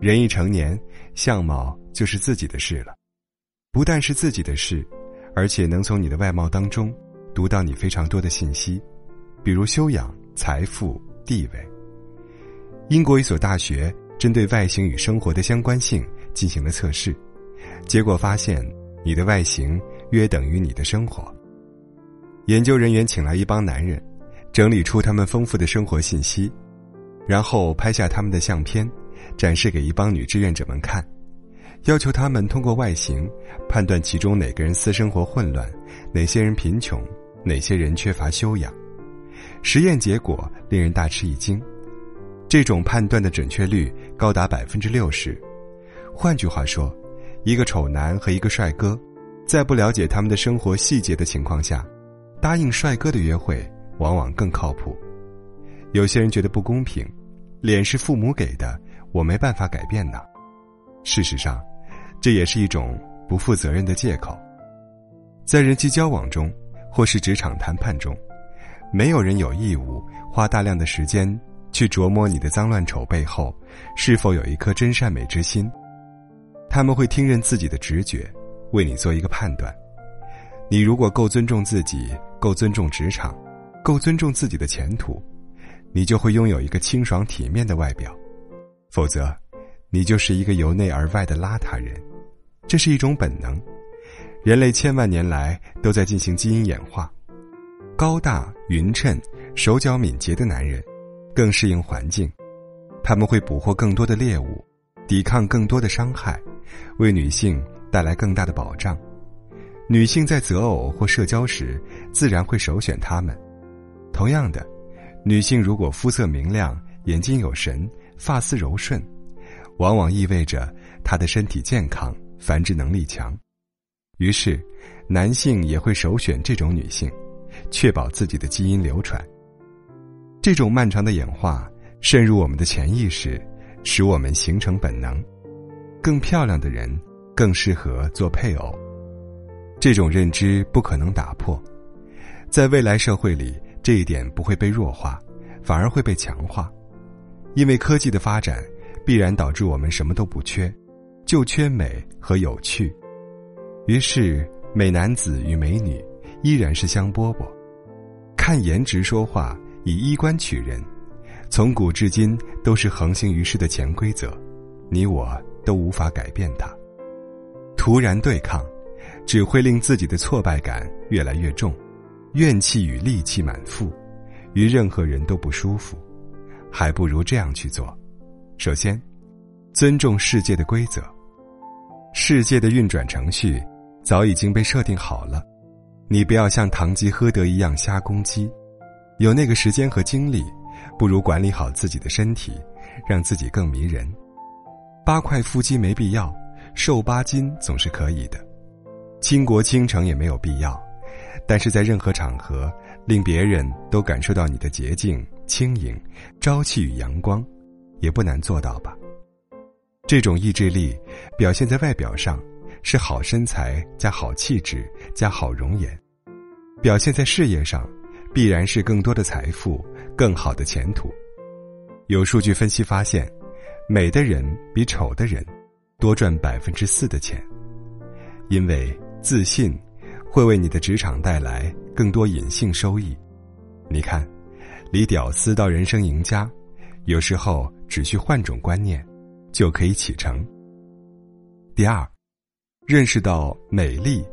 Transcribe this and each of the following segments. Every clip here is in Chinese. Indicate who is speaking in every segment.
Speaker 1: 人一成年，相貌就是自己的事了，不但是自己的事，而且能从你的外貌当中读到你非常多的信息，比如修养、财富、地位。英国一所大学针对外形与生活的相关性进行了测试，结果发现你的外形约等于你的生活。研究人员请来一帮男人，整理出他们丰富的生活信息，然后拍下他们的相片。展示给一帮女志愿者们看，要求他们通过外形判断其中哪个人私生活混乱，哪些人贫穷，哪些人缺乏修养。实验结果令人大吃一惊，这种判断的准确率高达百分之六十。换句话说，一个丑男和一个帅哥，在不了解他们的生活细节的情况下，答应帅哥的约会往往更靠谱。有些人觉得不公平，脸是父母给的。我没办法改变呢。事实上，这也是一种不负责任的借口。在人际交往中，或是职场谈判中，没有人有义务花大量的时间去琢磨你的脏乱丑背后是否有一颗真善美之心。他们会听任自己的直觉，为你做一个判断。你如果够尊重自己，够尊重职场，够尊重自己的前途，你就会拥有一个清爽体面的外表。否则，你就是一个由内而外的邋遢人，这是一种本能。人类千万年来都在进行基因演化。高大匀称、手脚敏捷的男人，更适应环境，他们会捕获更多的猎物，抵抗更多的伤害，为女性带来更大的保障。女性在择偶或社交时，自然会首选他们。同样的，女性如果肤色明亮、眼睛有神。发丝柔顺，往往意味着他的身体健康、繁殖能力强。于是，男性也会首选这种女性，确保自己的基因流传。这种漫长的演化渗入我们的潜意识，使我们形成本能：更漂亮的人更适合做配偶。这种认知不可能打破，在未来社会里，这一点不会被弱化，反而会被强化。因为科技的发展，必然导致我们什么都不缺，就缺美和有趣。于是，美男子与美女依然是香饽饽。看颜值说话，以衣冠取人，从古至今都是横行于世的潜规则，你我都无法改变它。突然对抗，只会令自己的挫败感越来越重，怨气与戾气满腹，与任何人都不舒服。还不如这样去做：首先，尊重世界的规则。世界的运转程序早已经被设定好了，你不要像堂吉诃德一样瞎攻击。有那个时间和精力，不如管理好自己的身体，让自己更迷人。八块腹肌没必要，瘦八斤总是可以的。倾国倾城也没有必要，但是在任何场合，令别人都感受到你的洁净。轻盈、朝气与阳光，也不难做到吧？这种意志力表现在外表上，是好身材加好气质加好容颜；表现在事业上，必然是更多的财富、更好的前途。有数据分析发现，美的人比丑的人多赚百分之四的钱，因为自信会为你的职场带来更多隐性收益。你看。离屌丝到人生赢家，有时候只需换种观念，就可以启程。第二，认识到美丽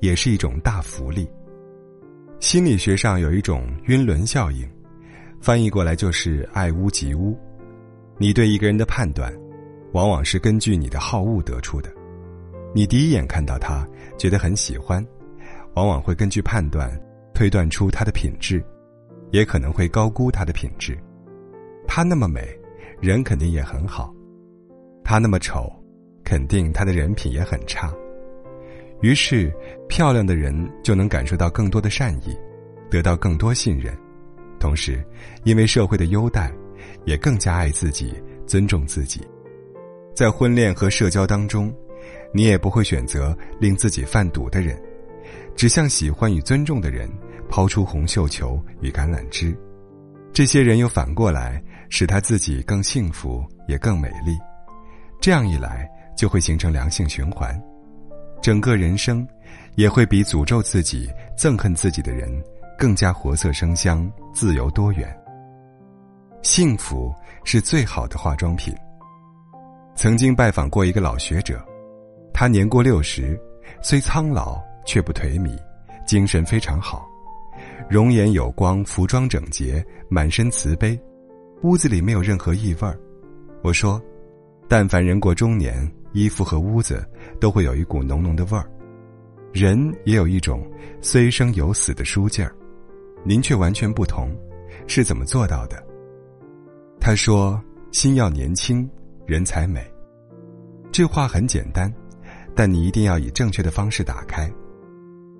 Speaker 1: 也是一种大福利。心理学上有一种晕轮效应，翻译过来就是爱屋及乌。你对一个人的判断，往往是根据你的好恶得出的。你第一眼看到他，觉得很喜欢，往往会根据判断推断出他的品质。也可能会高估她的品质，她那么美，人肯定也很好；她那么丑，肯定她的人品也很差。于是，漂亮的人就能感受到更多的善意，得到更多信任，同时，因为社会的优待，也更加爱自己、尊重自己。在婚恋和社交当中，你也不会选择令自己犯堵的人，只向喜欢与尊重的人。抛出红绣球与橄榄枝，这些人又反过来使他自己更幸福也更美丽。这样一来就会形成良性循环，整个人生也会比诅咒自己、憎恨自己的人更加活色生香、自由多元。幸福是最好的化妆品。曾经拜访过一个老学者，他年过六十，虽苍老却不颓靡，精神非常好，容颜有光，服装整洁，满身慈悲，屋子里没有任何异味儿。我说，但凡人过中年，衣服和屋子都会有一股浓浓的味儿，人也有一种虽生有死的书劲儿，您却完全不同，是怎么做到的？他说：“心要年轻，人才美。”这话很简单，但你一定要以正确的方式打开。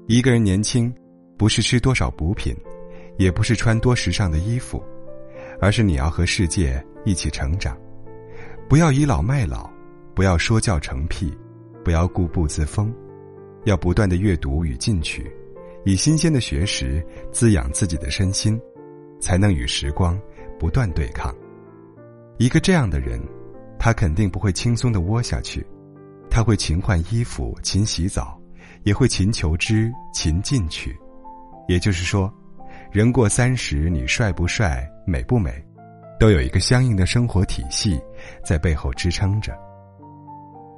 Speaker 1: 一个人年轻，不是吃多少补品，也不是穿多时尚的衣服，而是你要和世界一起成长。不要倚老卖老，不要说教成癖，不要固步自封，要不断的阅读与进取，以新鲜的学识滋养自己的身心，才能与时光不断对抗。一个这样的人，他肯定不会轻松的窝下去，他会勤换衣服、勤洗澡，也会勤求知、勤进取。也就是说，人过三十，你帅不帅、美不美，都有一个相应的生活体系在背后支撑着。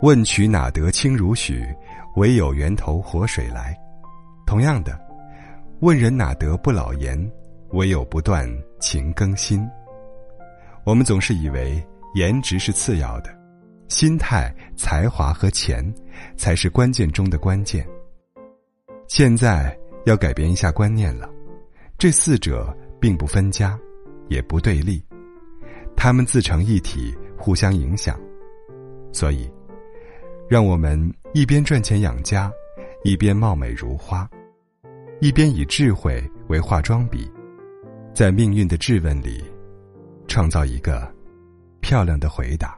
Speaker 1: 问渠哪得清如许？唯有源头活水来。同样的，问人哪得不老颜？唯有不断勤更新。我们总是以为颜值是次要的，心态、才华和钱才是关键中的关键。现在要改变一下观念了，这四者并不分家，也不对立，他们自成一体，互相影响。所以，让我们一边赚钱养家，一边貌美如花，一边以智慧为化妆笔，在命运的质问里。创造一个漂亮的回答。